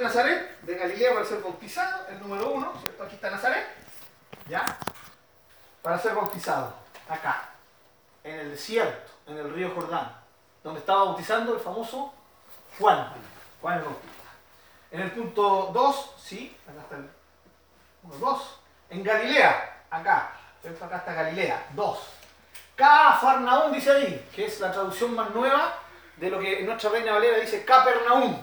de Nazaret, de Galilea para ser bautizado, el número uno, ¿cierto? Aquí está Nazaret, ¿ya? Para ser bautizado, acá, en el desierto, en el río Jordán, donde estaba bautizando el famoso Juan, Juan el Bautista. En el punto 2, sí, acá está el punto 2, en Galilea, acá. Acá está Galilea, 2. Cafarnaún dice ahí, que es la traducción más nueva de lo que nuestra reina Valera dice Capernaum.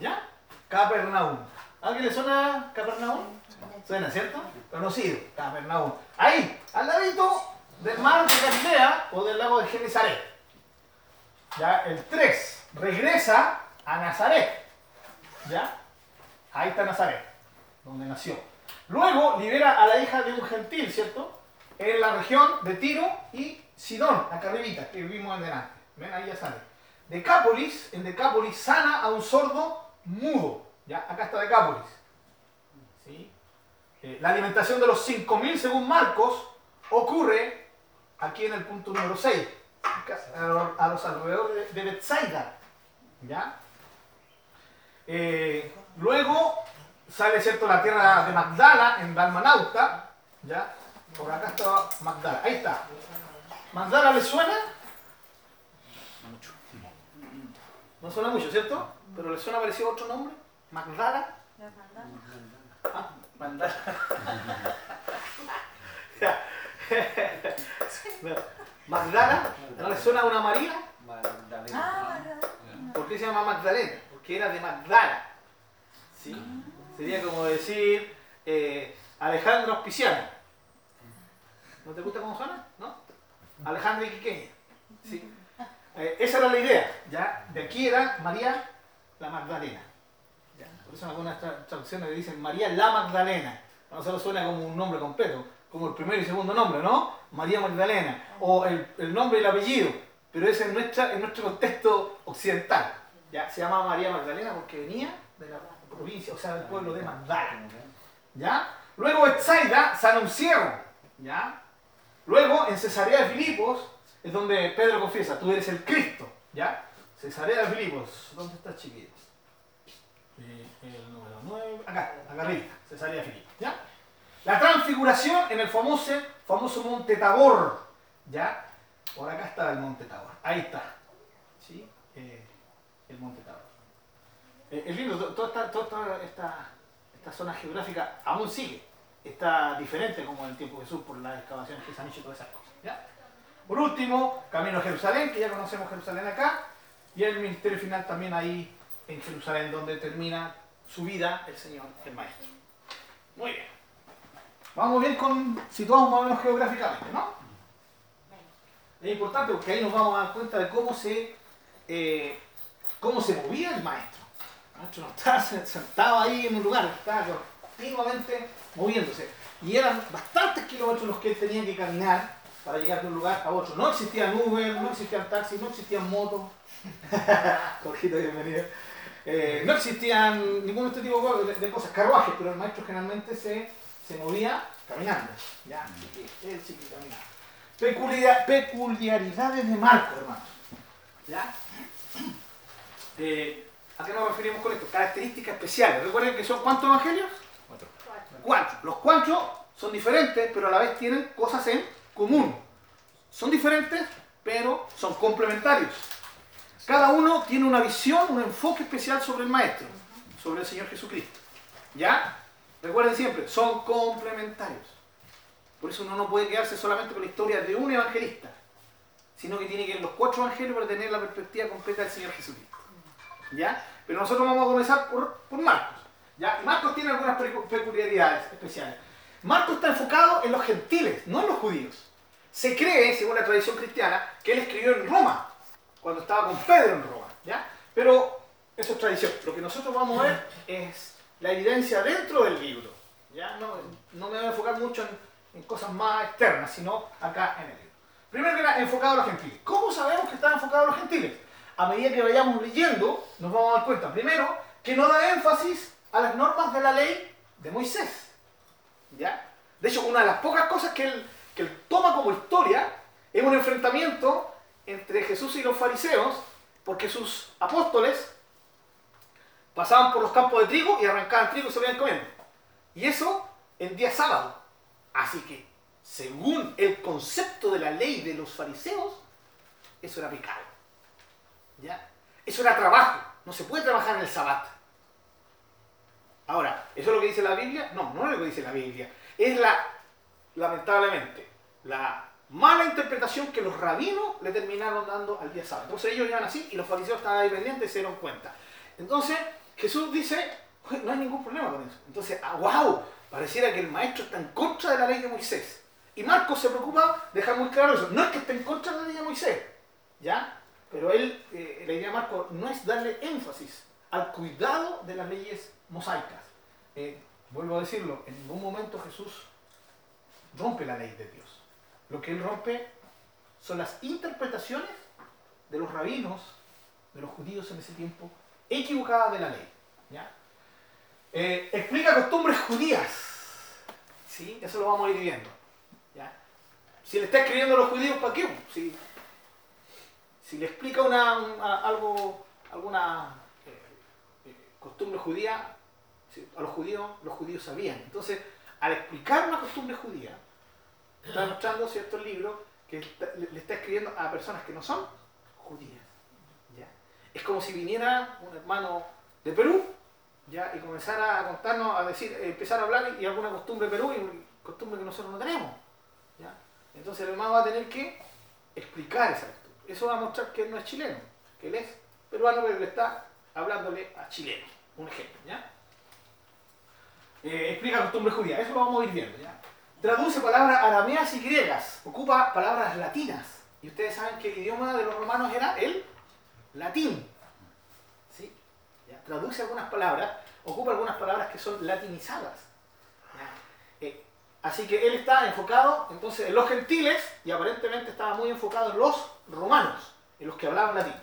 ¿Ya? Capernaum. ¿A ¿Alguien le suena Capernaum? Suena, ¿cierto? Conocido, Capernaum. Ahí, al ladito del mar de Galilea o del lago de Genesaret. Ya, el 3 regresa a Nazaret. ¿Ya? Ahí está Nazaret, donde nació. Luego libera a la hija de un gentil, ¿cierto? En la región de Tiro y Sidón, acá arribita, que vimos en delante. ¿Ven? Ahí ya sale. Decápolis, en Decápolis sana a un sordo mudo. ¿Ya? Acá está Decápolis. ¿Sí? Eh, la alimentación de los 5.000 según Marcos ocurre aquí en el punto número 6, a los alrededores de Bethsaida. ¿Ya? Eh, luego sale cierto la tierra de Magdala en Dalmanauta, ¿ya? Por acá está Magdala, ahí está. ¿Magdala le suena? No suena mucho, ¿cierto? Pero le suena parecido otro nombre. Magdala. Ah, Magdala. Magdala, ¿no le suena a una María? ¿Por qué se llama Magdalena? Porque era de Magdala. ¿Sí? Sería como decir eh, Alejandro Auspiciano. ¿No te gusta cómo suena? ¿No? Alejandro Iquiqueña. ¿Sí? Eh, esa era la idea. ¿ya? De aquí era María la Magdalena. Por eso en algunas tra traducciones le dicen María la Magdalena. A nosotros suena como un nombre completo, como el primer y segundo nombre, ¿no? María Magdalena. O el, el nombre y el apellido. Pero ese es nuestra, en nuestro contexto occidental. ¿ya? Se llama María Magdalena porque venía de la provincia, o sea, del pueblo de Magdala. ¿Ya? Luego Etzaida sana un ciego. ¿Ya? Luego en Cesarea de Filipos es donde Pedro confiesa, tú eres el Cristo. ¿Ya? Cesarea de Filipos. ¿Dónde está chiquito? El número 9. Acá, acá arriba. Cesarea de Filipos. ¿Ya? La transfiguración en el famoso, famoso monte Tabor. ¿Ya? Por acá está el monte Tabor. Ahí está. ¿Sí? Eh, el monte Tabor. Eh, es lindo, toda, esta, toda esta, esta, zona geográfica aún sigue. Está diferente como en el tiempo de Jesús por las excavaciones que se han hecho y todas esas cosas. ¿ya? Por último, camino a Jerusalén, que ya conocemos Jerusalén acá, y el ministerio final también ahí en Jerusalén, donde termina su vida el Señor, el Maestro. Muy bien. Vamos bien con situados más o menos geográficamente, ¿no? Es importante porque ahí nos vamos a dar cuenta de cómo se, eh, cómo se movía el Maestro. El Maestro no estaba sentado ahí en un lugar, estaba continuamente moviéndose. Y eran bastantes kilómetros los que él tenía que caminar para llegar de un lugar a otro. No existían Uber, no existían taxis, no existían motos. Jorgito, bienvenido. Eh, no existían ningún este tipo de, de, cosas, carruajes, pero el maestro generalmente se, se movía caminando. Ya, él sí que caminaba. Peculiar, peculiaridades de Marco, hermanos. ¿Ya? Eh, ¿A qué nos referimos con esto? Características especiales. Recuerden que son cuántos evangelios? Cuatro. Cuatro. Los cuatro son diferentes, pero a la vez tienen cosas en común. Son diferentes, pero son complementarios. Cada uno tiene una visión, un enfoque especial sobre el Maestro, sobre el Señor Jesucristo. ¿Ya? Recuerden siempre, son complementarios. Por eso uno no puede quedarse solamente con la historia de un evangelista, sino que tiene que ir los cuatro evangelios para tener la perspectiva completa del Señor Jesucristo. ¿Ya? Pero nosotros vamos a comenzar por, por Marcos. ¿Ya? Marcos tiene algunas peculiaridades especiales. Marcos está enfocado en los gentiles, no en los judíos. Se cree, según la tradición cristiana, que él escribió en Roma, cuando estaba con Pedro en Roma. ¿ya? Pero eso es tradición. Lo que nosotros vamos a ver es la evidencia dentro del libro. ¿ya? No, no me voy a enfocar mucho en, en, cosas más externas, sino acá en el libro. Primero que era enfocado a los gentiles. ¿Cómo sabemos que está enfocado a los gentiles? A medida que vayamos leyendo, nos vamos a dar cuenta, primero, que no da énfasis a las normas de la ley de Moisés. ¿Ya? De hecho, una de las pocas cosas que él, que él toma como historia es un enfrentamiento entre Jesús y los fariseos, porque sus apóstoles Pasaban por los campos de trigo y arrancaban trigo y se lo iban comiendo. Y eso en día sábado. Así que, según el concepto de la ley de los fariseos, eso era pecado. ¿Ya? Eso era trabajo. No se puede trabajar en el sabbat. Ahora, ¿eso es lo que dice la Biblia? No, no es lo que dice la Biblia. Es la, lamentablemente, la mala interpretación que los rabinos le terminaron dando al día sábado. Entonces ellos iban así y los fariseos estaban ahí pendientes y se dieron cuenta. Entonces Jesús dice, no hay ningún problema con eso. Entonces, ah, wow, pareciera que el maestro está en contra de la ley de Moisés. Y Marcos se preocupa de dejar muy claro eso. No es que esté en contra de la ley de Moisés, ¿ya? Pero él, eh, la idea de Marcos no es darle énfasis al cuidado de las leyes mosaicas. Eh, vuelvo a decirlo, en ningún momento Jesús rompe la ley de Dios. Lo que él rompe son las interpretaciones de los rabinos, de los judíos en ese tiempo, equivocadas de la ley. ¿ya? Eh, explica costumbres judías. ¿sí? Eso lo vamos a ir viendo. ¿ya? Si le está escribiendo a los judíos, ¿para qué? Si, si le explica una, algo, alguna eh, eh, costumbre judía, a los judíos, los judíos sabían. Entonces, al explicar una costumbre judía, está mostrando cierto libro que le está escribiendo a personas que no son judías. ¿ya? Es como si viniera un hermano de Perú ¿ya? y comenzara a contarnos, a decir, empezar a hablar y alguna costumbre de Perú y costumbre que nosotros no tenemos. ¿ya? Entonces el hermano va a tener que explicar esa costumbre. Eso va a mostrar que él no es chileno, que él es peruano, pero le está hablándole a chilenos. Un ejemplo. ¿ya? Eh, explica costumbres judías, eso lo vamos a ir viendo. ¿ya? Traduce palabras arameas y griegas, ocupa palabras latinas. Y ustedes saben que el idioma de los romanos era el latín. ¿Sí? Traduce algunas palabras, ocupa algunas palabras que son latinizadas. Eh, así que él está enfocado entonces en los gentiles y aparentemente estaba muy enfocado en los romanos, en los que hablaban latín.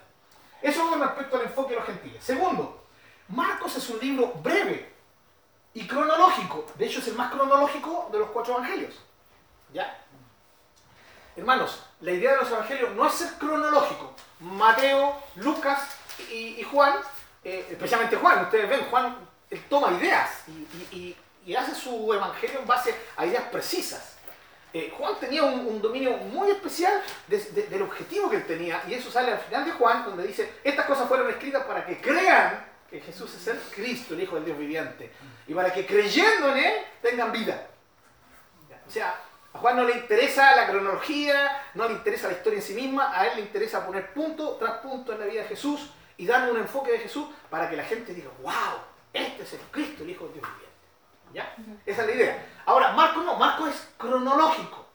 Eso con respecto al enfoque de los gentiles. Segundo, Marcos es un libro breve, y cronológico. De hecho, es el más cronológico de los cuatro evangelios. ¿Ya? Hermanos, la idea de los evangelios no es ser cronológico. Mateo, Lucas y, Juan, eh, especialmente Juan, ustedes ven, Juan él toma ideas y, hace su evangelio en base a ideas precisas. Eh, Juan tenía un, dominio muy especial del objetivo que él tenía, y eso sale al final de Juan, donde dice, estas cosas fueron escritas para que crean que Jesús es el Cristo, el Hijo del Dios viviente. Y para que creyendo en Él tengan vida. O sea, a Juan no le interesa la cronología, no le interesa la historia en sí misma, a él le interesa poner punto tras punto en la vida de Jesús y darle un enfoque de Jesús para que la gente diga, wow, este es el Cristo, el Hijo del Dios viviente. ¿Ya? Esa es la idea. Ahora, Marco no, Marco es cronológico.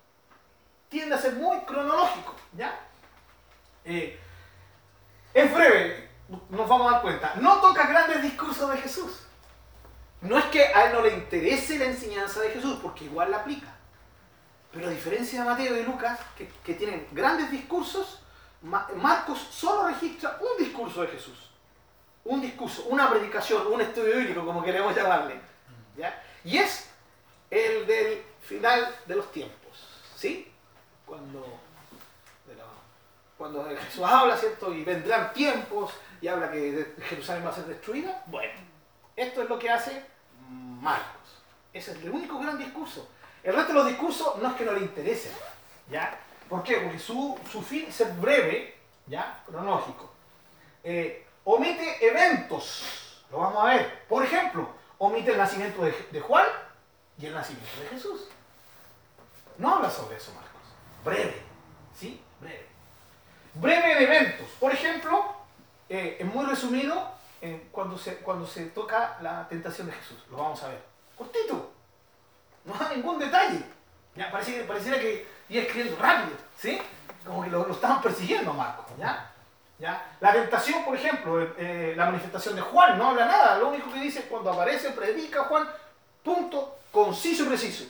Tiende a ser muy cronológico. ¿Ya? Eh, es breve, nos vamos a dar cuenta, no toca grandes discursos de Jesús. No es que a él no le interese la enseñanza de Jesús, porque igual la aplica. Pero a diferencia de Mateo y Lucas, que, tienen grandes discursos, Marcos solo registra un discurso de Jesús. Un discurso, una predicación, un estudio bíblico, como queremos llamarle. Y es el del final de los tiempos. ¿Sí? Cuando, cuando Jesús habla, ¿cierto? Y vendrán tiempos y habla que Jerusalén va a ser destruida. Bueno, esto es lo que hace Marcos. Ese es el único gran discurso. El resto de los discursos no es que no le interesen. ¿ya? ¿Por qué? Porque su, fin es ser breve, ¿ya? cronológico. Eh, omite eventos. Lo vamos a ver. Por ejemplo, omite el nacimiento de, de Juan y el nacimiento de Jesús. No habla sobre eso, Marcos. Breve. ¿Sí? Breve. Breve de eventos. Por ejemplo, eh, es muy resumido eh, cuando, se, cuando se toca la tentación de Jesús. Lo vamos a ver. Cortito. No da ningún detalle. Ya, pareciera, pareciera que iba escribiendo rápido. ¿Sí? Como que lo, estaban persiguiendo a Marcos. ¿ya? ¿Ya? La tentación, por ejemplo, eh, la manifestación de Juan no habla nada. Lo único que dice es cuando aparece, predica Juan, punto, conciso y preciso.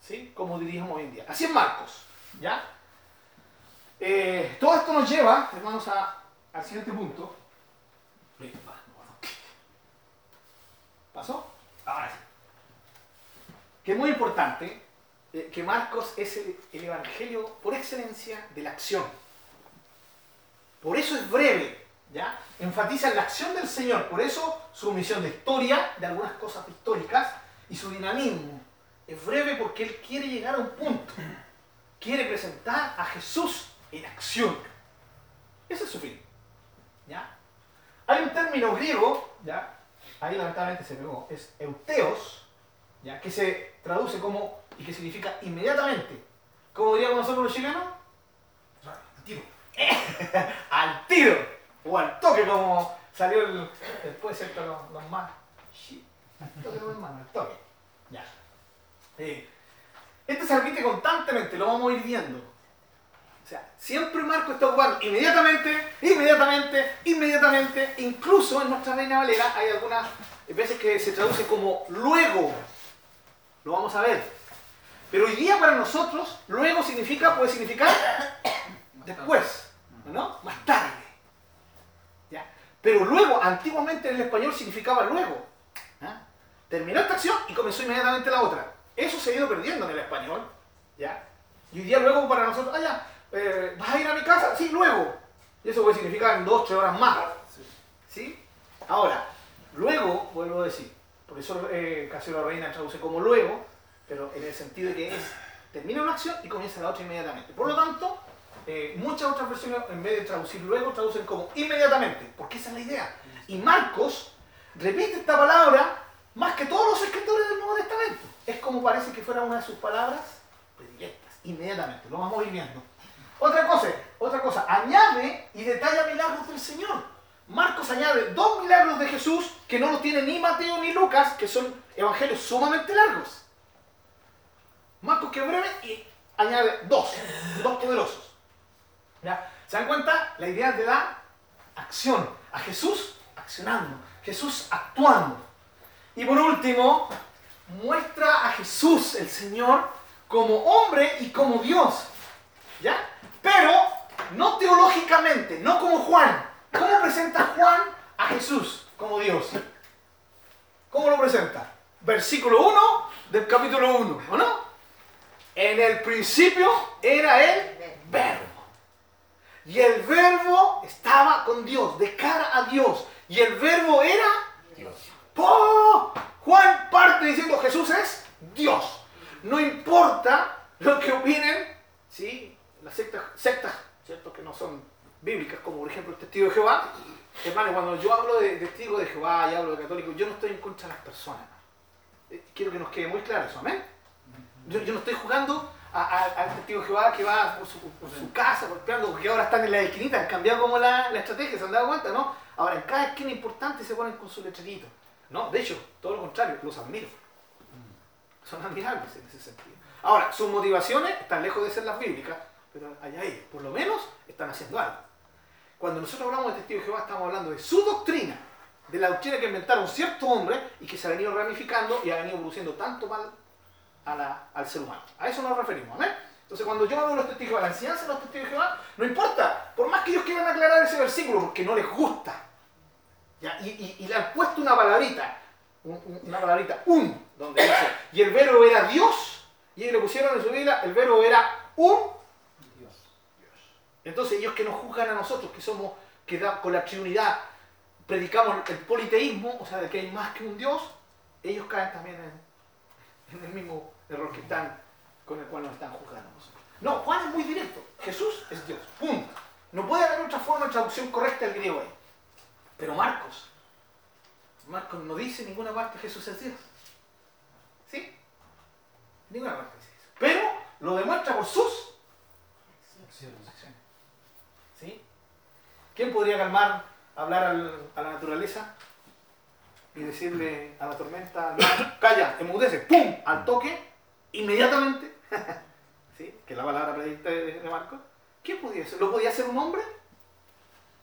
¿Sí? Como diríamos hoy en día. Así es Marcos. ¿Ya? todo esto nos lleva, hermanos, a al siguiente punto. ¿Pasó? Ahora sí. Que es muy importante eh, que Marcos es el, evangelio por excelencia de la acción. Por eso es breve. ¿ya? Enfatizan la acción del Señor, por eso su misión de historia, de algunas cosas históricas, y su dinamismo. Es breve porque él quiere llegar a un punto. Quiere presentar a Jesús en acción. Ese es su fin. ¿Ya? Hay un término griego, ¿ya? ahí lamentablemente se pegó, es euteos, ¿ya? que se traduce como y que significa inmediatamente. ¿Cómo diríamos nosotros los chilenos? Al tiro. al tiro. O al toque, como salió el, después de los, los más. Al toque, hermano, al toque. Ya. Este se repite constantemente, lo vamos a ir viendo. O sea, siempre Marco está ocupando inmediatamente, inmediatamente, inmediatamente. Incluso en nuestra Reina Valera hay algunas veces que se traduce como luego. Lo vamos a ver. Pero hoy día para nosotros, luego significa, puede significar después, ¿no? Más tarde. ¿Ya? Pero luego, antiguamente en el español significaba luego. Terminó esta acción y comenzó inmediatamente la otra. Eso se ha ido perdiendo en el español. ¿ya? Y hoy día luego para nosotros, ah, ya, eh, ¿vas a ir a mi casa? Sí, luego. Y eso puede significar en dos, tres horas más. ¿Sí? Ahora, luego, vuelvo a decir, por eso eh, Casero Reina traduce como luego, pero en el sentido de que es, termina una acción y comienza la otra inmediatamente. Por lo tanto, eh, muchas otras versiones, en vez de traducir luego, traducen como inmediatamente, porque esa es la idea. Y Marcos repite esta palabra más que todos los escritores del Nuevo Testamento. Es como parece que fuera una de sus palabras predilectas, inmediatamente, lo vamos a ir viendo. Otra cosa, otra cosa, añade y detalla milagros del Señor. Marcos añade dos milagros de Jesús que no los tiene ni Mateo ni Lucas, que son evangelios sumamente largos. Marcos que breve y añade dos, dos poderosos. ¿Ya? ¿Se dan cuenta? La idea de la acción. A Jesús accionando, Jesús actuando. Y por último, muestra a Jesús, el Señor, como hombre y como Dios. ¿Ya? Pero no teológicamente, no como Juan. ¿Cómo presenta Juan a Jesús como Dios? ¿Cómo lo presenta? Versículo 1 del capítulo 1, ¿o no? En el principio era el verbo. Y el verbo estaba con Dios, de cara a Dios. Y el verbo era Dios. Juan parte diciendo Jesús es Dios. No importa lo que opinen, ¿sí? Las sectas, sectas ¿cierto? que no son bíblicas, como por ejemplo el testigo de Jehová. Hermano, cuando yo hablo de testigo de Jehová y hablo de católico, yo no estoy en contra de las personas. Eh, quiero que nos quede muy claro eso, amén. Yo, no estoy jugando al testigo de Jehová que va por su, casa golpeando, porque ahora están en la esquinita, han cambiado como la, la, estrategia, se han dado cuenta, ¿no? Ahora en cada esquina importante se ponen con su letrerito. No, de hecho, todo lo contrario, los admiro. Son admirables en ese sentido. Ahora, sus motivaciones están lejos de ser las bíblicas, pero allá ellos, por lo menos, están haciendo algo. Cuando nosotros hablamos de testigo de Jehová, estamos hablando de su doctrina, de la doctrina que inventaron cierto hombre y que se ha venido ramificando y ha venido produciendo tanto mal al ser humano. A eso nos referimos, ¿eh? Entonces, cuando yo hablo de los testigos de la enseñanza de los testigos de Jehová, no importa, por más que ellos quieran aclarar ese versículo, porque no les gusta, y, le han puesto una palabrita, una palabrita, un, donde dice, y el verbo era Dios, y ellos le pusieron en su Biblia, el verbo era un. Entonces ellos que nos juzgan a nosotros, que somos, que con la trinidad predicamos el politeísmo, o sea, de que hay más que un Dios, ellos caen también en, en el mismo error que están, con el cual nos están juzgando nosotros. No, Juan es muy directo. Jesús es Dios. Punto. No puede haber otra forma de traducción correcta del griego ahí. Pero Marcos, Marcos no dice en ninguna parte Jesús es Dios. ¿Sí? Ninguna parte dice eso. Pero lo demuestra por sus. ¿Quién podría calmar, hablar a la naturaleza y decirle a la tormenta, calla, emudece, ¡pum! Al toque, inmediatamente. ¿Sí? Que es la palabra predicta de, Marcos. ¿Quién podía ser? ¿Lo podía hacer un hombre?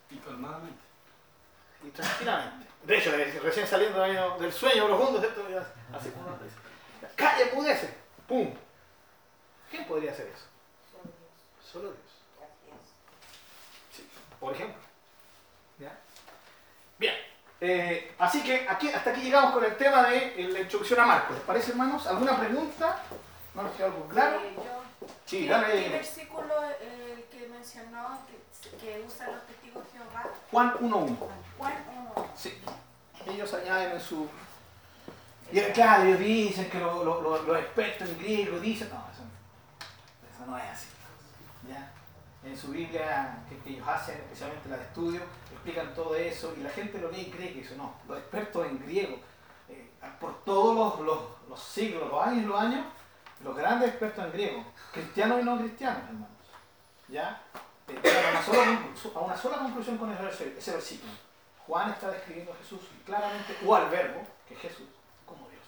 Y calmadamente y tranquilamente. De hecho, recién saliendo del sueño profundo, ¿cierto? Así como una Calla, pudece. ¡Pum! ¿Quién podría hacer eso? Solo Dios. Sí, por ejemplo. ¿Ya? Bien. Eh, así que aquí, hasta aquí llegamos con el tema de la introducción a Marcos. ¿Les parece, hermanos? ¿Alguna pregunta? ¿No nos queda algo claro? Eh, yo, sí, dale. ¿Qué versículo eh, que mencionó que, que usa los testigos dijo Jehová? Juan 1.1. Juan 1. Sí. Ellos añaden en su... Y claro, ellos dicen que lo- lo- lo- los expertos en griego dicen... No, eso, eso no es así. ¿ya? En su Biblia que, ellos hacen, especialmente la de estudio, explican todo eso y la gente lo lee y cree que eso no. Los expertos en griego, eh, por todos los, los- los siglos, los años y los años, los grandes expertos en griego, cristianos y no cristianos, hermanos, ¿ya? Eh, a una sola, a una sola conclusión con ese, vers- ese versículo. Juan está describiendo a Jesús claramente, o al verbo, que es Jesús, como Dios.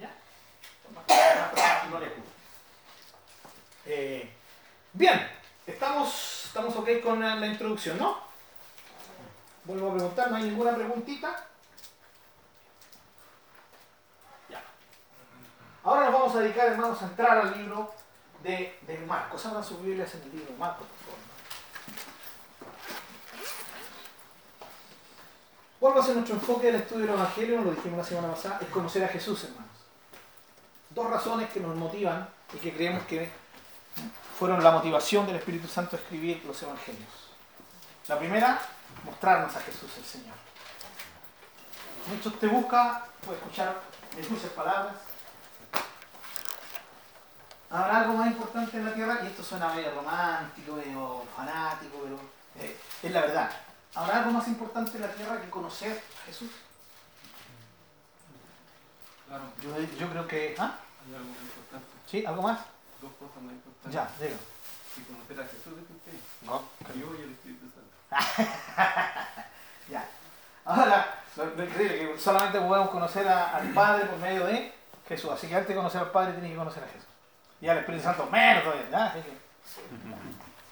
¿Ya? No le. Eh, bien, estamos, estamos ok con la, introducción, ¿no? Vuelvo a preguntar, ¿no hay ninguna preguntita? Ya. Ahora nos vamos a dedicar, hermanos, a entrar al libro de, de Marcos. Abran sus Biblias en el libro de Marcos, por favor. Vuelvo a hacer nuestro enfoque del estudio del Evangelio, lo dijimos la semana pasada, es conocer a Jesús, hermanos. Dos razones que nos motivan y que creemos que fueron la motivación del Espíritu Santo a escribir los Evangelios. La primera, mostrarnos a Jesús el Señor. Muchos te busca, puede escuchar mis dulces palabras. Habrá algo más importante en la tierra, y esto suena medio romántico, medio fanático, pero eh, es la verdad. ¿Habrá algo más importante en la tierra que conocer a Jesús? Claro, Yo, yo creo que... ¿Ah? hay algo muy importante. ¿Sí? ¿Algo más? Dos cosas más importantes. Ya, digo. Y conocer a Jesús de usted. No. Yo y el Espíritu Santo. Ya. Ahora, lo, lo increíble que solamente podemos conocer a- al Padre por medio de Jesús. Así que antes de conocer al Padre tienes que conocer a Jesús. Y al Espíritu Santo menos todavía. ¿ya? Así que,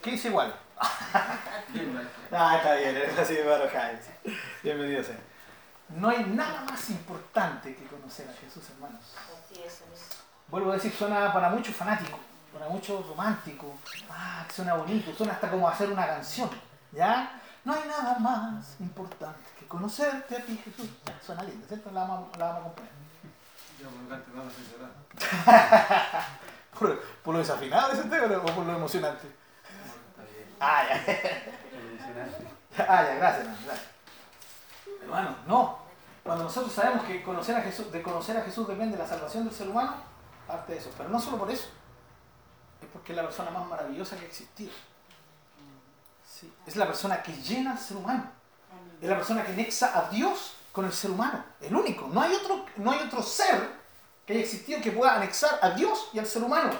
¿Qué dice igual? Ah, está bien, es así de Jaime. Bienvenido sea. No hay nada más importante que conocer a Jesús, hermanos. Así es, es. Vuelvo a decir, suena para muchos fanático, para muchos romántico. Ah, suena bonito, suena hasta como hacer una canción. ¿Ya? No hay nada más importante que conocerte a ti, Jesús. Suena lindo, ¿cierto? La vamos, la vamos a comprar. Ya por lo a llorar. ¿Por, por lo desafinado ese tema o por lo emocionante? Está bien. Ah, ya. Emocionante. Ah, ya, gracias, hermano, gracias. Hermano, no. Cuando nosotros sabemos que conocer a Jesús, de conocer a Jesús depende de la salvación del ser humano, parte de eso. Pero no solo por eso. Es porque es la persona más maravillosa que ha existido. Sí. Es la persona que llena al ser humano. Es la persona que anexa a Dios con el ser humano. El único. No hay otro, no hay otro ser que haya existido que pueda anexar a Dios y al ser humano.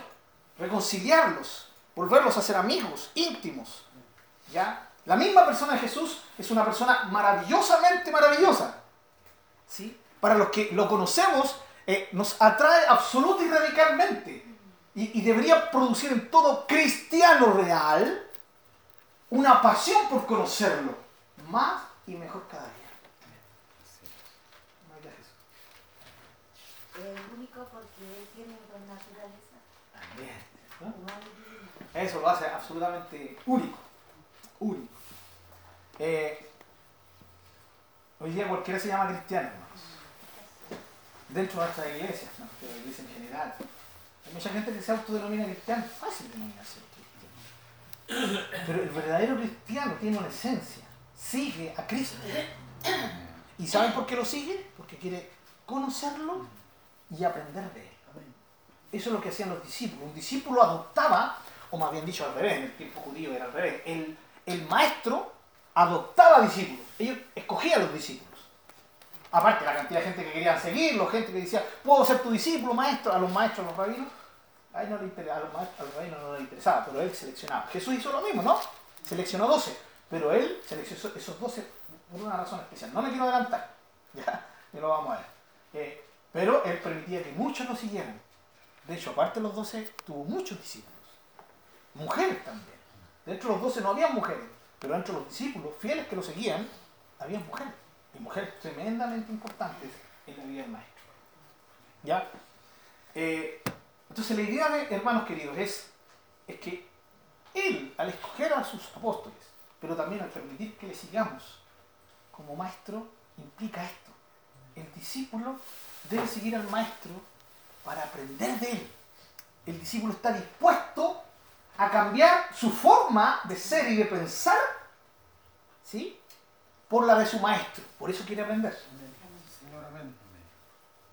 Reconciliarlos. Volverlos a ser amigos, íntimos. ¿Ya? La misma persona de Jesús es una persona maravillosamente maravillosa. ¿Sí? Para los que lo conocemos, eh, nos atrae absoluta y radicalmente. Y, y debería producir en todo cristiano real una pasión por conocerlo. Más y mejor cada día. El único porque él tiene dos naturalezas. También. ¿no? Eso lo hace absolutamente único. Único. Eh, hoy día cualquiera se llama cristiano, hermanos. Dentro de nuestra iglesia, ¿no? la iglesia en general. Hay mucha gente que se autodenomina cristiano. Fácil denominarse cristiano. Pero el verdadero cristiano tiene una esencia. Sigue a Cristo. ¿Y saben por qué lo sigue? Porque quiere conocerlo y aprender de él. Eso es lo que hacían los discípulos. Un discípulo adoptaba, o más bien dicho al revés, en el tiempo judío era al revés, el, el maestro adoptaba discípulos. Ellos escogían los discípulos. Aparte, la cantidad de gente que querían seguirlo, gente que decía, puedo ser tu discípulo, maestro, a los maestros, a los rabinos. A, no le a los maestros, a los rabinos no les interesaba, pero él seleccionaba. Jesús hizo lo mismo, ¿no? Seleccionó 12, pero él seleccionó esos 12 por una razón especial. No me quiero adelantar, ya, ya lo vamos a ver. Eh, pero él permitía que muchos lo siguieran. De hecho, aparte de los 12, tuvo muchos discípulos. Mujeres también. Dentro de los 12 no había mujeres, pero dentro de los discípulos fieles que lo seguían, había mujeres. Y mujeres tremendamente importantes en la vida del maestro. ¿Ya? Eh, entonces la idea de, hermanos queridos, es, es que él, al escoger a sus apóstoles, pero también al permitir que le sigamos como maestro, implica esto. El discípulo debe seguir al maestro para aprender de él. El discípulo está dispuesto a cambiar su forma de ser y de pensar ¿Sí? Por la de su maestro. Por eso quiere aprender.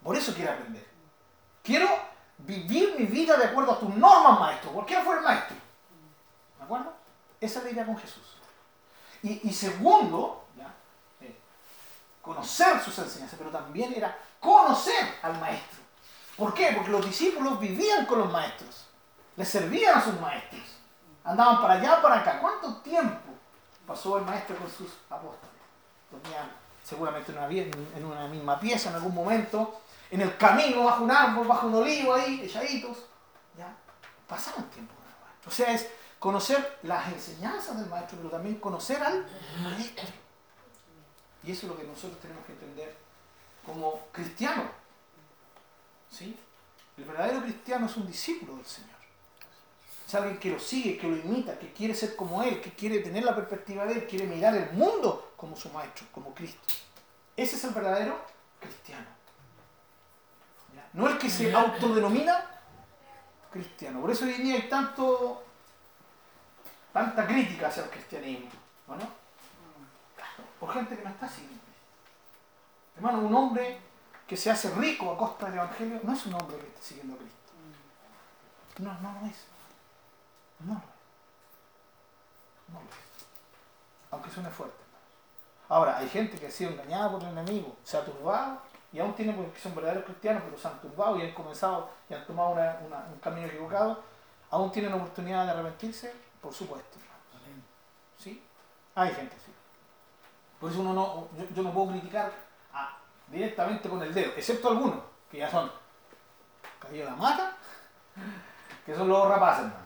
Por eso quiere aprender. Quiero vivir mi vida de acuerdo a tus normas, maestro. Cualquiera fuera el maestro. ¿De acuerdo? Esa es la idea con Jesús. Y, segundo. Eh, conocer sus enseñanzas, pero también era conocer al maestro. ¿Por qué? Porque los discípulos vivían con los maestros. Les servían a sus maestros. Andaban para allá, para acá. ¿Cuánto tiempo pasó el maestro con sus apóstoles? Dormían seguramente en una, misma pieza en algún momento, en el camino, bajo un árbol, bajo un olivo ahí, echaditos. ¿ya? Pasaban tiempo con el maestro. O sea, es conocer las enseñanzas del maestro, pero también conocer al maestro. Y eso es lo que nosotros tenemos que entender como cristianos. ¿Sí? El verdadero cristiano es un discípulo del Señor. Es alguien que lo sigue, que lo imita, que quiere ser como Él, que quiere tener la perspectiva de Él, quiere mirar el mundo como su maestro, como Cristo. Ese es el verdadero cristiano. No el que se autodenomina cristiano. Por eso hoy en día hay tanto, tanta crítica hacia el cristianismo. ¿o no? Por gente que no está siguiendo. Hermano, un hombre que se hace rico a costa del Evangelio no es un hombre que está siguiendo a Cristo. No, no lo es. No lo es. No lo es. Aunque suene fuerte. Ahora, hay gente que ha sido engañada por el enemigo, se ha turbado y aún tiene porque son verdaderos cristianos, pero se han turbado y han comenzado y han tomado una- una- un camino equivocado. Aún tienen oportunidad de arrepentirse, por supuesto. hermanos. ¿Sí? Hay gente así. Por eso uno no, yo, yo no puedo criticar a- directamente con el dedo, excepto algunos, que ya son caído la mata, que son los rapaces, hermano.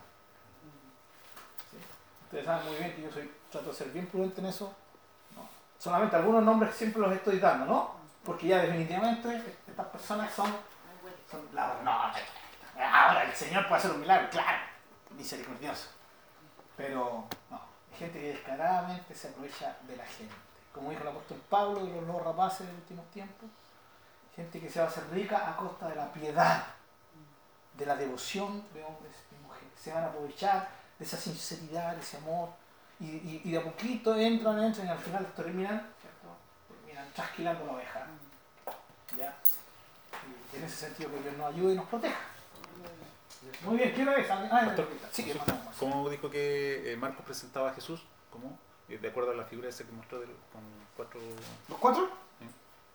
Ustedes saben muy bien que yo soy, trato de ser bien prudente en eso. No. Solamente algunos nombres siempre los estoy dando, ¿no? Porque ya definitivamente estas personas son, son la, no, ahora el Señor puede hacer un milagro, claro, misericordioso. Pero no, hay gente que descaradamente se aprovecha de la gente. Como dijo el apóstol Pablo de los nuevos rapaces de los últimos tiempos, gente que se va a hacer rica a costa de la piedad, de la devoción de hombres y mujeres. Se van a aprovechar de esa sinceridad, de ese amor, y, y- y de a poquito entran, entran y al final terminan, ¿cierto? terminan trasquilando la oveja. ¿Ya? Y en ese sentido que Dios nos ayude y nos proteja. Muy bien, ¿quién es? Ah, Pastor, sí, hermano. ¿Cómo dijo que eh, Marcos presentaba a Jesús? ¿Cómo? Eh, De acuerdo a la figura esa que mostró del- con cuatro... ¿Los cuatro? Sí.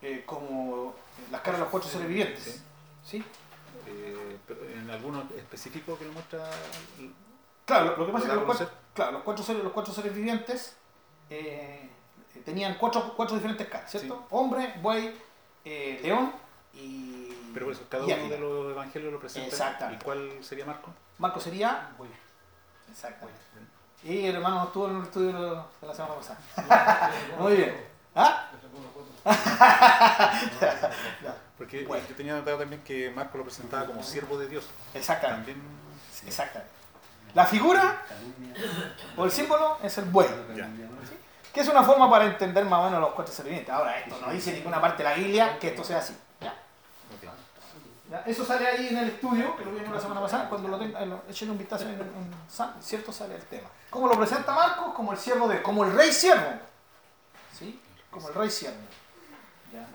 Eh, como las caras de los cuatro seres vivientes. Sí. ¿Sí? Eh, pero en alguno específico que lo muestra... Claro, lo, que pasa es ¿Lo que los cuatro, claro, los cuatro seres, los cuatro seres vivientes eh, tenían cuatro, cuatro diferentes caras, ¿cierto? Sí. Hombre, buey, eh, león y. Pero por eso, cada uno de los evangelios lo presenta. Exactamente. ¿Y cuál sería Marcos? Marco sería. Exactamente. Y el hermano no estuvo en el estudio de la semana pasada. Muy bien. ¿Ah? Porque Bueno. yo tenía notado también que Marcos lo presentaba como siervo de Dios. Exactamente. También... Exactamente. La figura o el símbolo es el buey. Que es una forma para entender más o menos los cuatro seres vivientes. Ahora, esto no dice en ninguna parte de la Biblia que esto sea así. ¿ya? Eso sale ahí en el estudio, que lo vimos la semana pasada, cuando lo tengan, lo- echen un vistazo en, en cierto sale el tema. ¿Cómo lo presenta Marcos? Como el siervo de, como el rey siervo. ¿Sí? Como el rey siervo. ¿Ya?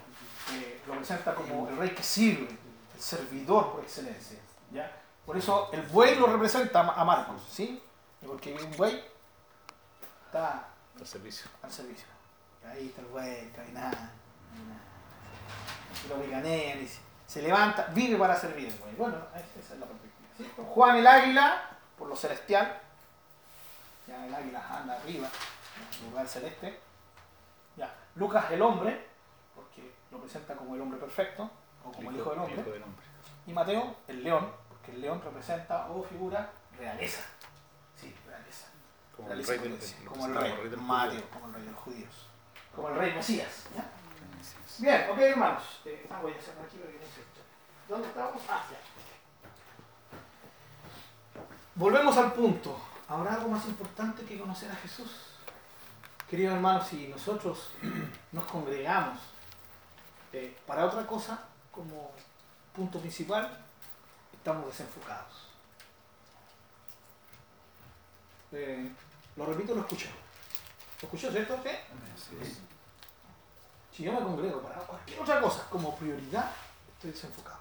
Eh, lo presenta como el rey que sirve, el servidor por excelencia. ¿Ya? Por eso el buey lo representa a Marcos, ¿sí? Porque un buey está Al servicio. al servicio. Ahí está el güey, caminando. Y lo veganean y se, se levanta, vive para servir el güey. Bueno, esa es la perspectiva. ¿sí? Juan el águila, por lo celestial. Ya el águila anda arriba, en el lugar celeste. Ya. Lucas el hombre, porque lo presenta como el hombre perfecto, o como el. Hijo del hombre. Y Mateo, el león, porque el león representa o figura realeza. Sí, realeza. Como el rey del, lo como el rey, Mateo, judío. como el rey de los judíos. Como el rey Mesías. Bien, ok hermanos. Eh, ah, voy a cerrar aquí porque no sé. ¿Dónde estábamos? Ah, ya. Volvemos al punto. ¿Habrá algo más importante que conocer a Jesús? Queridos hermanos, si nosotros nos congregamos eh, para otra cosa como punto principal, estamos desenfocados. Eh, lo repito, lo escuché. ¿Lo escuchó, cierto? ¿Sí? Si yo me congrego para cualquier otra cosa como prioridad, estoy desenfocado.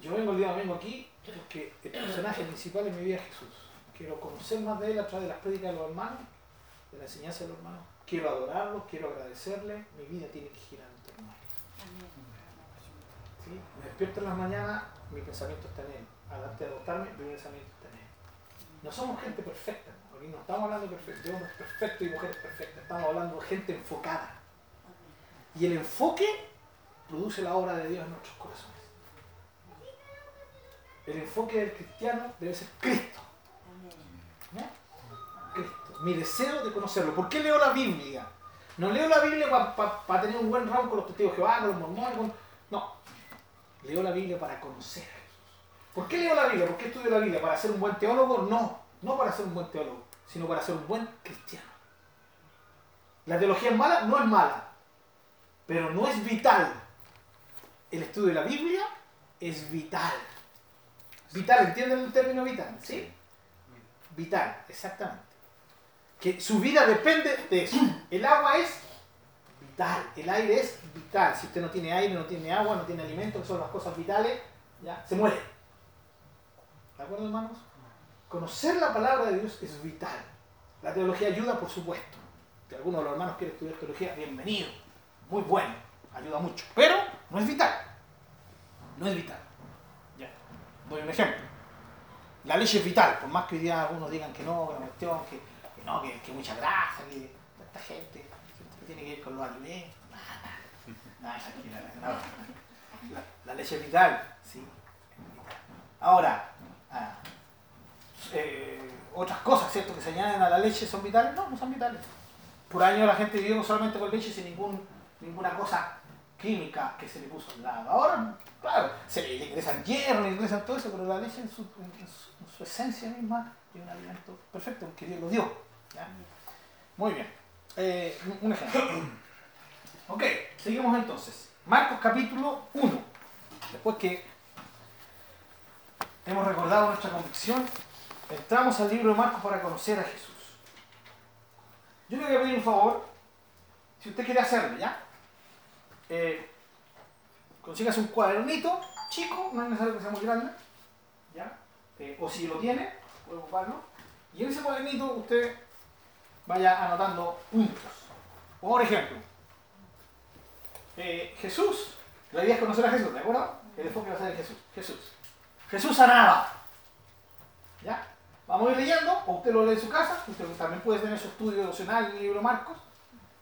Yo vengo el día domingo aquí porque el personaje principal en mi vida es Jesús. Quiero conocer más de él a través de las prédicas de los hermanos, de la enseñanza de los hermanos. Quiero adorarlo, quiero agradecerle. Mi vida tiene que girar en torno a él. Me despierto en las mañanas, mi pensamiento está en él. Antes de adoptarme, mi pensamiento está en él. No somos gente perfecta, aquí no estamos hablando de, hombres perfectos y mujeres perfectas, estamos hablando de gente enfocada. Y el enfoque produce la obra de Dios en nuestros corazones. El enfoque del cristiano debe ser Cristo. Cristo. Mi deseo de conocerlo. ¿Por qué leo la Biblia? No leo la Biblia para tener un buen round con los testigos de Jehová, con los mormones. con- No. Leo la Biblia para conocer a Jesús. ¿Por qué leo la Biblia? ¿Por qué estudio la Biblia? ¿Para ser un buen teólogo? No. No para ser un buen teólogo, sino para ser un buen cristiano. La teología es mala, no es mala, pero no es vital. El estudio de la Biblia es vital. Vital, ¿entienden el término vital? ¿Sí? Vital, exactamente. Que su vida depende de eso. El agua es el aire es vital. Si usted no tiene aire, no tiene agua, no tiene alimento, que son las cosas vitales, ya se muere. ¿De acuerdo, hermanos? Conocer la palabra de Dios es vital. La teología ayuda, por supuesto. Si alguno de los hermanos quiere estudiar teología, bienvenido. Muy bueno, ayuda mucho. Pero no es vital. No es vital. Ya. Doy un ejemplo. La leche es vital, por más que hoy día algunos digan que no, que que, no, que, mucha grasa, que esta gente tiene que ir con los alimentos. Nada, nada, no. La, leche es vital, sí. Ahora, ah, eh, otras cosas, ¿cierto?, que se añaden a la leche son vitales, no, no son vitales. Por años la gente vivió solamente con leche sin ningún, ninguna cosa química que se le puso al lado. Ahora, claro, se le ingresan hierro, le ingresan todo eso, pero la leche en su, en su- en su esencia misma es un alimento perfecto porque Dios lo dio. Muy bien. Eh, un- ejemplo. Ok, seguimos entonces. Marcos capítulo 1. Después que hemos recordado nuestra convicción, entramos al libro de Marcos para conocer a Jesús. Yo le voy a pedir un favor, si usted quiere hacerlo, ¿ya? Eh, consígase un cuadernito chico, no es necesario que sea muy grande, ¿ya? Eh, o si lo tiene, puede ocuparlo. Y en ese cuadernito usted vaya anotando puntos. Por ejemplo, eh, Jesús, la idea es conocer a Jesús, ¿de acuerdo? El enfoque va a ser Jesús. Jesús. Jesús sanaba. ¿Ya? Vamos a ir leyendo, o usted lo lee en su casa, usted también puede tener su estudio devocional en el libro Marcos.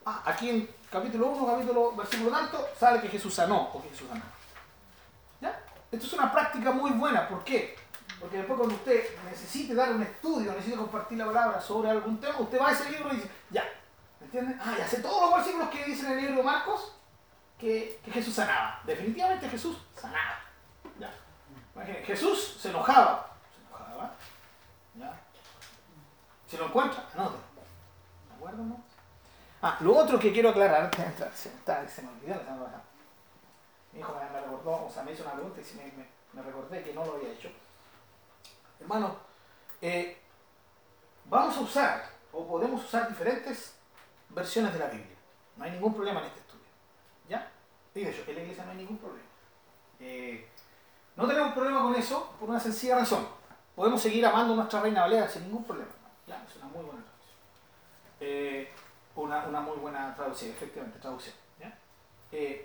Ah, aquí en capítulo 1, capítulo, versículo tanto, sale que Jesús sanó o que Jesús sanaba. ¿Ya? Esto es una práctica muy buena, ¿por qué? Porque después cuando usted necesite dar un estudio, necesite compartir la palabra sobre algún tema, usted va a ese libro y dice, ya, ¿me entiende? Ah, ya sé todos los versículos que dicen en el libro de Marcos que, que Jesús sanaba. Definitivamente Jesús sanaba. ¿Ya? Imagínate, Jesús se enojaba. Se enojaba. ¿Ya? Si lo encuentra, anote. ¿De acuerdo, no? Ah, lo otro que quiero aclarar se, se me olvidó la semana pasada. Mi hijo me, recordó, o sea, me hizo una pregunta y me, me- me recordé que no lo había hecho. Hermano, eh, vamos a usar, o podemos usar diferentes versiones de la Biblia. No hay ningún problema en este estudio. ¿Ya? Digo yo, en la iglesia no hay ningún problema. Eh, no tenemos problema con eso por una sencilla razón. Podemos seguir amando a nuestra reina Valera sin ningún problema. ¿Ya? Es una muy buena traducción. Eh, una, una muy buena traducción, efectivamente, traducción. ¿ya?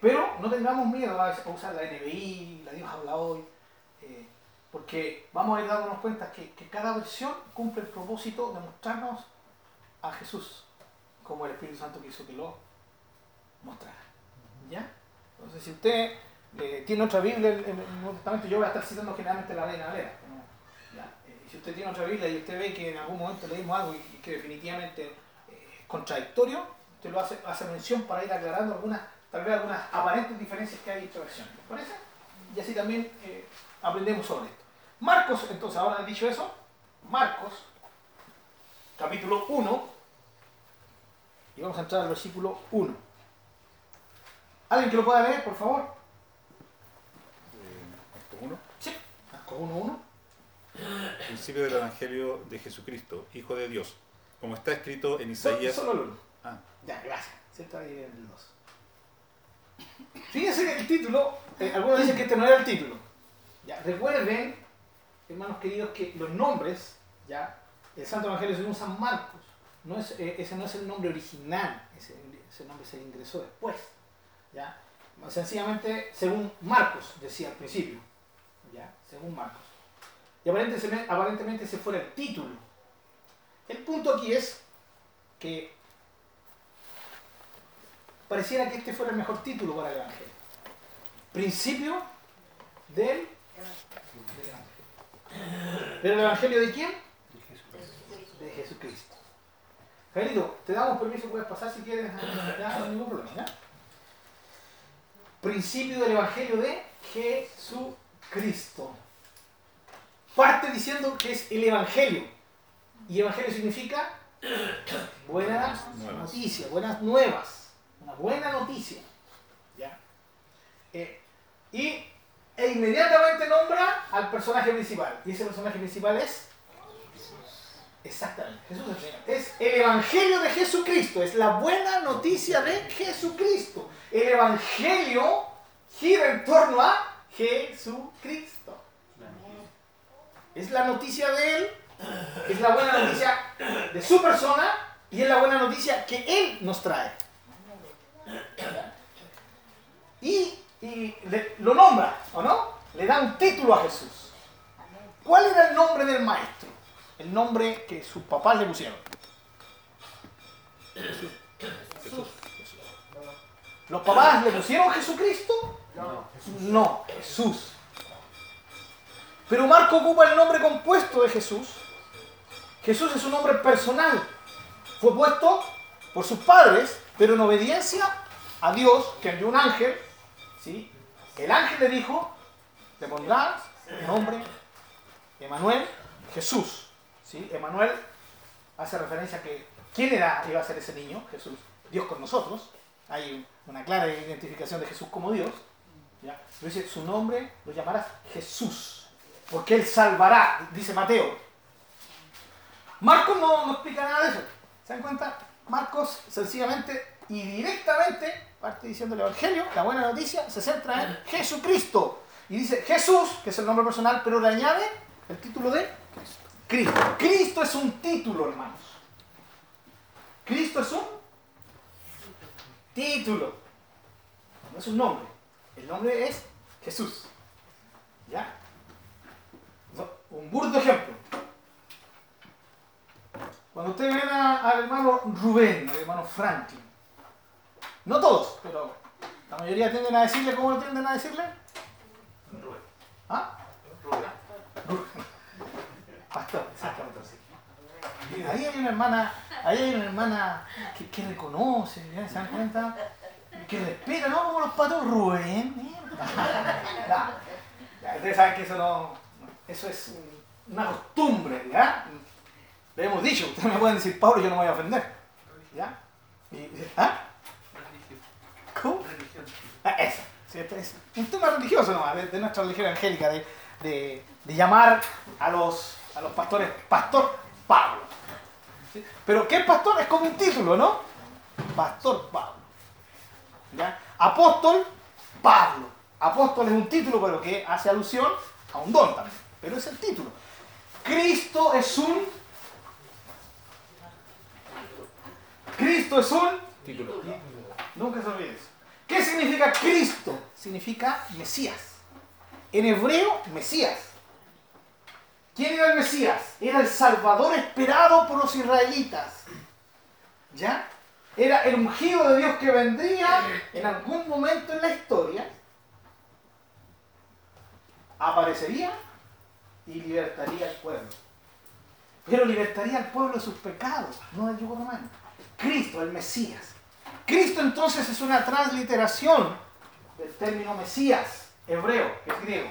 Pero no tengamos miedo a usar la NBI, la Dios habla hoy, porque vamos a ir dándonos cuenta que, que cada versión cumple el propósito de mostrarnos a Jesús como el Espíritu Santo quiso que lo mostrara. ¿Ya? Entonces, si usted eh, tiene otra Biblia en el Nuevo Testamento, yo voy a estar citando generalmente la Reina Valera. ¿no? Eh, si usted tiene otra Biblia y usted ve que en algún momento leímos algo y, que definitivamente eh, es contradictorio, usted lo hace, hace mención para ir aclarando algunas, tal vez algunas aparentes diferencias que hay entre versiones. ¿Les parece? Y así también aprendemos sobre esto. Marcos, entonces, ahora dicho eso, Marcos, capítulo 1, y vamos a entrar al versículo 1. ¿Alguien que lo pueda leer, por favor? Eh, acto 1. Sí. Marcos 1, 1. Principio del Evangelio de Jesucristo, Hijo de Dios, Como está escrito en Isaías. Solo el uno. Ah, Ya, gracias. Sí, está ahí en el 2. Fíjense que el título, eh, algunos dicen que este no era el título. Ya, recuerden, hermanos queridos, que los nombres, ya, el Santo Evangelio según San Marcos, no es, eh, ese no es el nombre original, ese, nombre se ingresó después. Ya, sencillamente según Marcos decía al principio, ya, según Marcos. Y aparentemente, aparentemente ese fuera el título. El punto aquí es que pareciera que este fuera el mejor título para el Evangelio. Principio del, del Evangelio. ¿Pero el Evangelio de quién? De Jesucristo. Jairito, te damos permiso, puedes pasar si quieres, no ningún problema. Principio del Evangelio de Jesucristo. Parte diciendo que es el Evangelio. Y Evangelio significa buenas noticias, buenas nuevas. Una buena noticia. ¿Ya? Eh, y e inmediatamente nombra al personaje principal. Y ese personaje principal es Exactamente, Jesús es el. Es el Evangelio de Jesucristo, es la buena noticia de Jesucristo. El Evangelio gira en torno a Jesucristo. Es la noticia de Él, es la buena noticia de su persona y es la buena noticia que Él nos trae. Y, y le- lo nombra, ¿o no? Le da un título a Jesús. ¿Cuál era el nombre del maestro? El nombre que sus papás le pusieron. Jesús. ¿Los papás le pusieron Jesucristo? No, Jesús. Pero Marco ocupa el nombre compuesto de Jesús. Jesús es un nombre personal. Fue puesto por sus padres, pero en obediencia a Dios, que envió un ángel. ¿Sí? El ángel le dijo, le pondrás el nombre Emanuel, Jesús. ¿sí? Emanuel hace referencia a que quién era, iba a ser ese niño, Jesús, Dios con nosotros. Hay una clara identificación de Jesús como Dios. ¿ya? Dice, su nombre lo llamarás Jesús, porque Él salvará, dice Mateo. Marcos no explica nada de eso. ¿Se dan cuenta? Marcos sencillamente y directamente parte diciendo el Evangelio, la buena noticia, se centra en Jesucristo. Y dice Jesús, que es el nombre personal, pero le añade el título de Cristo. Cristo es un título, hermanos. Cristo es un título. No es un nombre. El nombre es Jesús. ¿Ya? Un burdo ejemplo. Cuando ustedes ven al hermano Rubén, al hermano Franklin, no todos, pero la mayoría tienden a decirle, ¿cómo lo tienden a decirle? Rubén. ¿Ah? Rubén. Pastor, exactamente así. Ahí hay una hermana, ahí hay una hermana que, que reconoce, ¿ya? ¿se dan cuenta? Que respeta, ¿no? Como los patos Rubén. mierda. Ya, ya, ustedes saben que eso no, eso es un- una costumbre, ¿ya? Le hemos dicho, ustedes me pueden decir Pablo, yo no me voy a ofender. ¿Ya? Y- ¿Ah? ¿Cómo? Religión. Ah, eso. Sí, este es un tema religioso nomás, de, de nuestra religión angélica, de, de- de llamar a los, a los pastores Pastor Pablo. ¿Sí? Pero ¿qué pastor? Es como un título, ¿no? Pastor Pablo. ¿Ya? Apóstol Pablo. Apóstol es un título, pero que hace alusión a un don también. Pero es el título. Cristo es un... Cristo es un... Título. Nunca se olvide eso. ¿Qué significa Cristo? Significa Mesías. En hebreo, Mesías. ¿Quién era el Mesías? Era el Salvador esperado por los israelitas. ¿Ya? Era el ungido de Dios que vendría en algún momento en la historia, aparecería y libertaría al pueblo. Pero libertaría al pueblo de sus pecados, no del yugo romano. Cristo, el Mesías. Cristo entonces es una transliteración del término Mesías, hebreo, que es griego.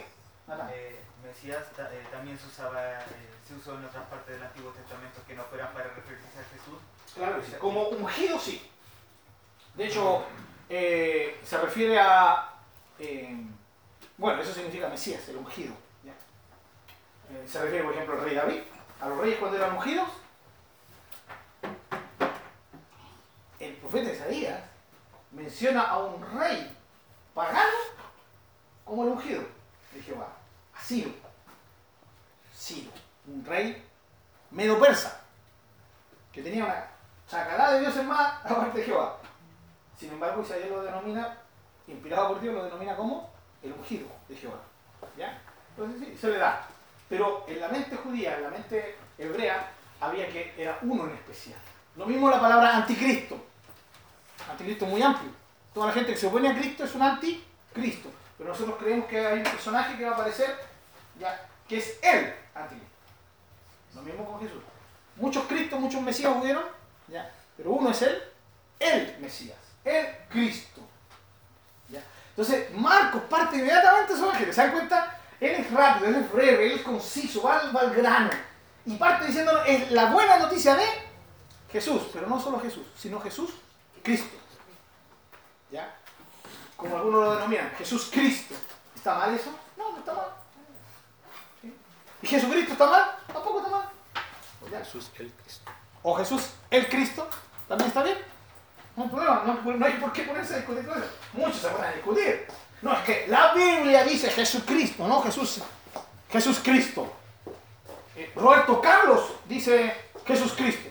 Eh, Mesías eh, también se usaba, eh, se usó en otras partes del Antiguo Testamento que no fueran para referirse a Jesús. Claro, como ungido sí. De hecho, se refiere a... bueno, eso significa Mesías, el ungido. ¿ya? Se refiere, por ejemplo, al rey David, a los reyes cuando eran ungidos. Profeta Isaías menciona a un rey pagano como el ungido de Jehová, a Ciro. Ciro, un rey medo persa, que tenía una chacalada de dioses más aparte de Jehová. Sin embargo, Isaías lo denomina, inspirado por Dios, lo denomina como el ungido de Jehová. ¿Ya? Entonces sí, se le da. Pero en la mente judía, en la mente hebrea, había que era uno en especial. Lo mismo la palabra anticristo. Anticristo muy amplio. Toda la gente que se opone a Cristo es un anticristo. Pero nosotros creemos que hay un personaje que va a aparecer, ya, que es el anticristo. Lo mismo con Jesús. Muchos Cristos, muchos Mesías hubieron, ya, pero uno es él, el Mesías, el Cristo. ¿ya? Entonces, Marcos parte inmediatamente de su evangelio. ¿Se dan cuenta? Él es rápido, él es breve, él es conciso, va al, va al grano. Y parte diciéndonos, es la buena noticia de Jesús, pero no solo Jesús, sino Jesús Cristo. ¿Ya? Como algunos lo denominan, Jesús Cristo. ¿Está mal eso? No, no está mal. ¿Sí? ¿Y Jesucristo está mal? Tampoco está mal. ¿Ya? Jesús el Cristo. O Jesús el Cristo, también está bien. No hay problema, no, no hay por qué ponerse a discutir con eso. Muchos se ponen a discutir. No, es que la Biblia dice Jesucristo, no Jesús. Jesús Cristo. Eh, Roberto Carlos dice Jesús Cristo.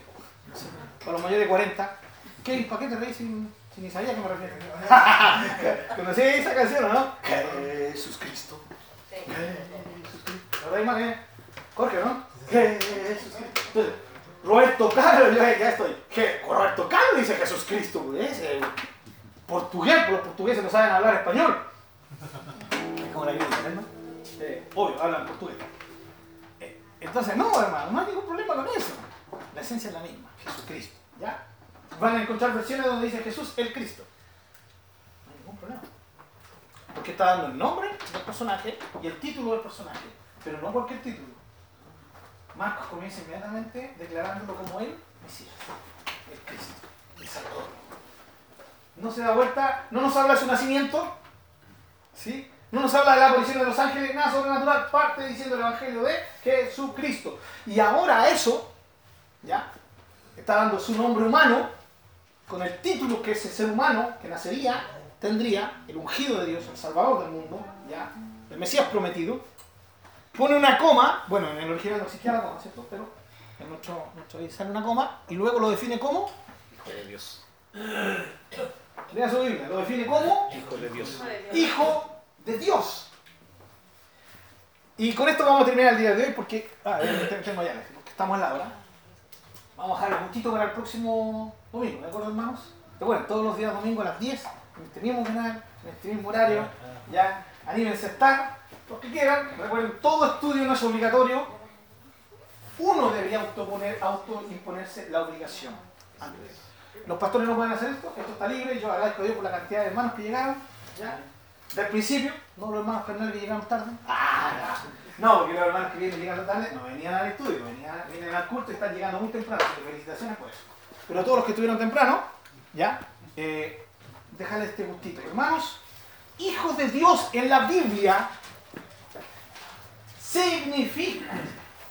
Para los mayores de 40. ¿Qué, ¿Para qué te reís sin, sin ni sabía a qué me refiero? ¿Conocí esa canción o no? Jesús Cristo. Jesús Cristo. ¿Lo reís más que Jorge, no? Jesús Cristo. Entonces, Roberto Carlos, yo ya estoy. Je- Roberto Carlos dice Jesús Cristo, pues, eh, portugués, pero los portugueses no saben hablar español. Es como la Biblia, ¿no? Eh, obvio, hablan portugués. Eh, entonces, no, hermano, no hay ningún problema con eso. La esencia es la misma, Jesucristo. ¿Ya? Van a encontrar versiones donde dice Jesús el Cristo. No hay ningún problema. Porque está dando el nombre del personaje y el título del personaje, pero no cualquier título. Marcos comienza inmediatamente declarándolo como el Mesías, el Cristo, el Salvador. No se da vuelta, no nos habla de su nacimiento, ¿sí? no nos habla de la aparición de los ángeles, nada sobrenatural, parte diciendo el Evangelio de Jesucristo. Y ahora eso, ¿ya? Está dando su nombre humano, con el título que ese ser humano que nacería, tendría, el ungido de Dios, el Salvador del mundo, ¿ya? El Mesías prometido, pone una coma, bueno, en el original no existía la coma, ¿cierto? Pero en nuestro, nuestro ahí sale una coma y luego lo define como, Hijo de Dios. lea su Biblia, lo define como Hijo de Dios. Hijo de Dios. Y con esto vamos a terminar el día de hoy porque, ah, tengo ya, porque estamos en la hora. Vamos a dejar el gustito para el próximo domingo, ¿de acuerdo hermanos? Recuerden, todos los días domingo a las 10, en este mismo canal, en este mismo horario, ya, anímense a estar, los que quieran, recuerden, todo estudio no es obligatorio, uno debería autoponer, autoimponerse la obligación. antes. Los pastores no pueden hacer esto, esto está libre, yo agradezco a Dios por la cantidad de hermanos que llegaron, ya, del principio, no los hermanos carnales que llegaron tarde. Ah, no, porque los hermanos que vienen llegando tarde no venían al estudio, venían, vienen al culto y están llegando muy temprano, felicitaciones por eso. Pero todos los que estuvieron temprano, ya, eh, déjale este gustito. Hermanos, hijos de Dios en la Biblia significa,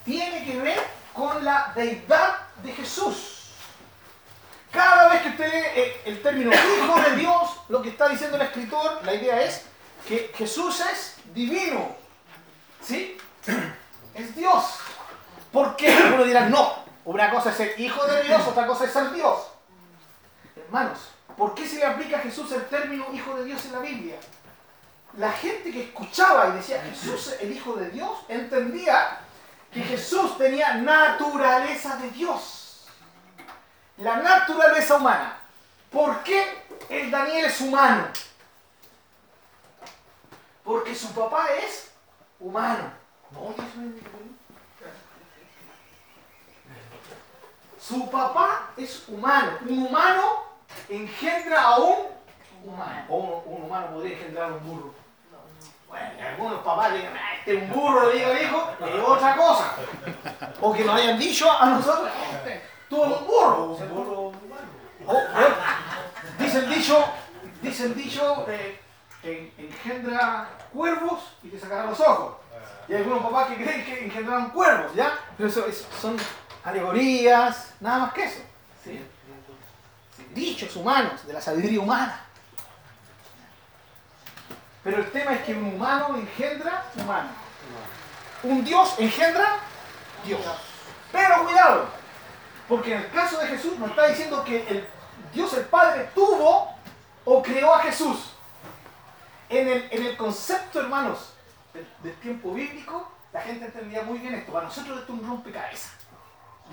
tiene que ver con la deidad de Jesús. Cada vez que usted lee eh, el término hijo de Dios, lo que está diciendo el escritor, la idea es que Jesús es divino. ¿Sí? Es Dios. ¿Por qué? Algunos dirán, no. Una cosa es ser hijo de Dios, otra cosa es ser Dios. Hermanos, ¿por qué se le aplica a Jesús el término hijo de Dios en la Biblia? La gente que escuchaba y decía Jesús el hijo de Dios, entendía que Jesús tenía naturaleza de Dios. La naturaleza humana. ¿Por qué el Daniel es humano? Porque su papá es humano. No. Su papá es humano. Un humano engendra a un humano. O un, un humano podría engendrar a un burro. Bueno, algunos papás digan, "Ah, este es un burro, le diga al hijo, es otra cosa. O que nos hayan dicho a nosotros, tú eres un burro. Un burro humano. Oh. Dice el dicho, dice el dicho, eh, engendra cuervos y te sacará los ojos. Y hay algunos papás que creen que engendraron cuervos, ¿ya? Pero eso es- son alegorías, nada más que eso. ¿sí? dichos humanos, de la sabiduría humana. Pero el tema es que un humano engendra humano. Un Dios engendra Dios. Pero cuidado, porque en el caso de Jesús nos está diciendo que el Dios el Padre tuvo o creó a Jesús. En el, en el concepto, hermanos, del, tiempo bíblico, la gente entendía muy bien esto. Para nosotros esto es un rompecabezas.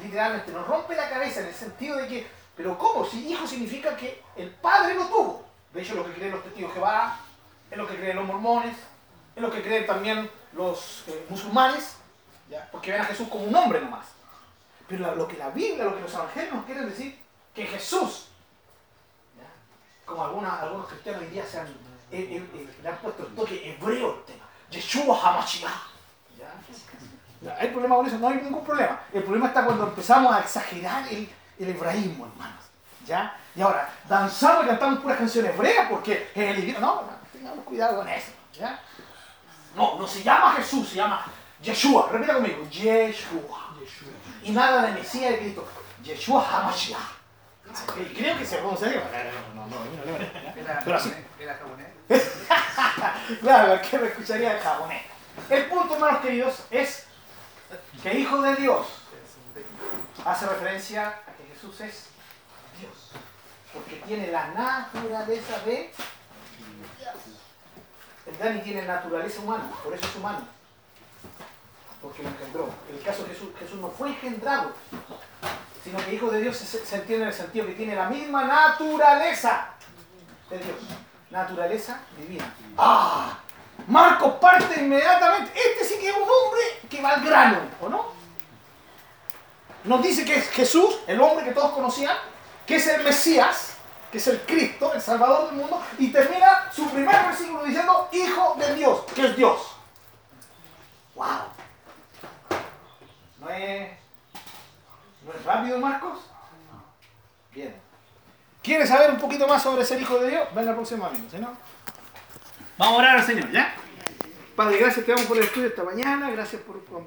Literalmente nos rompe la cabeza en el sentido de que, pero ¿cómo? Si hijo significa que el Padre lo tuvo. De hecho, lo que creen los testigos Jehová, es lo que creen los mormones, es lo que creen también los eh, musulmanes, porque ven a Jesús como un hombre nomás. Pero lo- que la Biblia, lo que los evangelios nos quieren decir, que Jesús, como algunas- algunos cristianos hoy día se han, eh, eh, eh, le han puesto el toque hebreo al tema, Yeshua HaMashiach. ¿ya? ¿Hay problema con eso? No hay ningún problema. El problema está cuando empezamos a exagerar el, el hebraísmo, hermanos. ¿Ya? Y ahora, danzamos y cantamos puras canciones hebreas porque es el idioma. No, tengamos cuidado con eso. ¿Ya? No, no se llama Jesús, se llama Yeshua. Repita conmigo, Yeshua. Y nada de Mesías de Cristo. Yeshua HaMashiach. Y creo que se pronuncia. No, no, no, no, no, no. Era Pero así. japonés, era japonés. Claro, que me escucharía en japonés. El punto, hermanos queridos, es que Hijo de Dios hace referencia a que Jesús es Dios. Porque tiene la naturaleza de El Dani tiene naturaleza humana, por eso es humano. Porque lo engendró. En el caso de Jesús, Jesús no fue engendrado, sino que Hijo de Dios se entiende en el sentido que tiene la misma naturaleza de Dios. Naturaleza divina. ¡Ah! Marcos parte inmediatamente. Este sí que es un hombre que va al grano, ¿o no? Nos dice que es Jesús, el hombre que todos conocían, que es el Mesías, que es el Cristo, el Salvador del mundo, y termina su primer versículo diciendo Hijo de Dios, que es Dios. ¡Wow! ¿No es, ¿No es rápido, Marcos? Bien. ¿Quieres saber un poquito más sobre ser hijo de Dios? Venga el próximo amigo, si no. Vamos a orar al Señor, ¿ya? Padre, gracias te damos por el estudio esta mañana, gracias por compartir.